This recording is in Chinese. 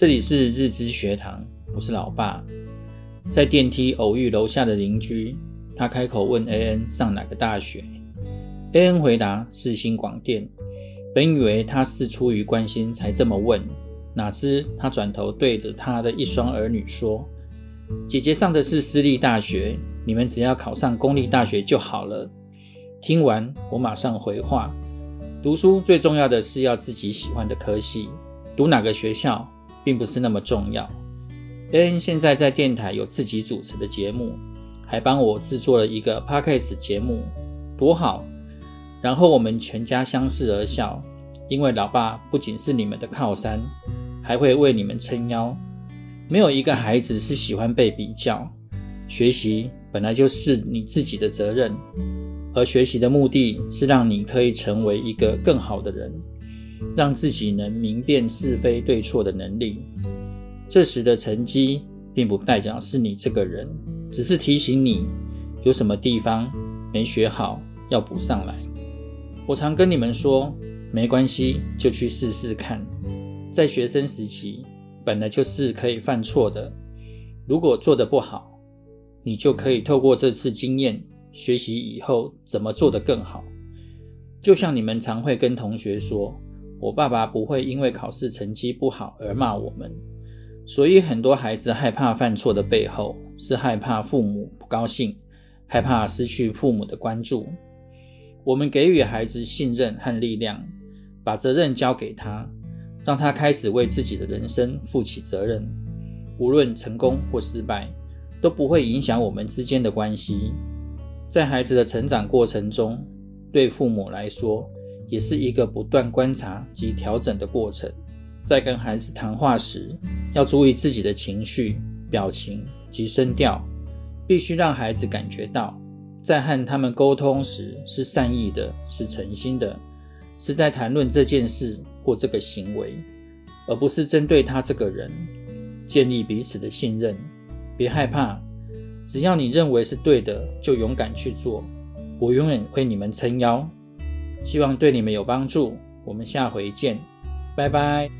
这里是日知学堂，我是老爸。在电梯偶遇楼下的邻居，他开口问 AN 上哪个大学，AN 回答世新广电。本以为他是出于关心才这么问，哪知他转头对着他的一双儿女说：“姐姐上的是私立大学，你们只要考上公立大学就好了。”听完，我马上回话：“读书最重要的是要自己喜欢的科系，读哪个学校？”并不是那么重要。AN 现在在电台有自己主持的节目，还帮我制作了一个 Podcast 节目，多好！然后我们全家相视而笑，因为老爸不仅是你们的靠山，还会为你们撑腰。没有一个孩子是喜欢被比较，学习本来就是你自己的责任，而学习的目的是让你可以成为一个更好的人。让自己能明辨是非对错的能力，这时的成绩并不代表是你这个人，只是提醒你有什么地方没学好要补上来。我常跟你们说，没关系，就去试试看。在学生时期本来就是可以犯错的，如果做得不好，你就可以透过这次经验学习以后怎么做得更好。就像你们常会跟同学说。我爸爸不会因为考试成绩不好而骂我们，所以很多孩子害怕犯错的背后是害怕父母不高兴，害怕失去父母的关注。我们给予孩子信任和力量，把责任交给他，让他开始为自己的人生负起责任。无论成功或失败，都不会影响我们之间的关系。在孩子的成长过程中，对父母来说，也是一个不断观察及调整的过程。在跟孩子谈话时，要注意自己的情绪、表情及声调，必须让孩子感觉到，在和他们沟通时是善意的，是诚心的，是在谈论这件事或这个行为，而不是针对他这个人。建立彼此的信任，别害怕，只要你认为是对的，就勇敢去做。我永远为你们撑腰。希望对你们有帮助，我们下回见，拜拜。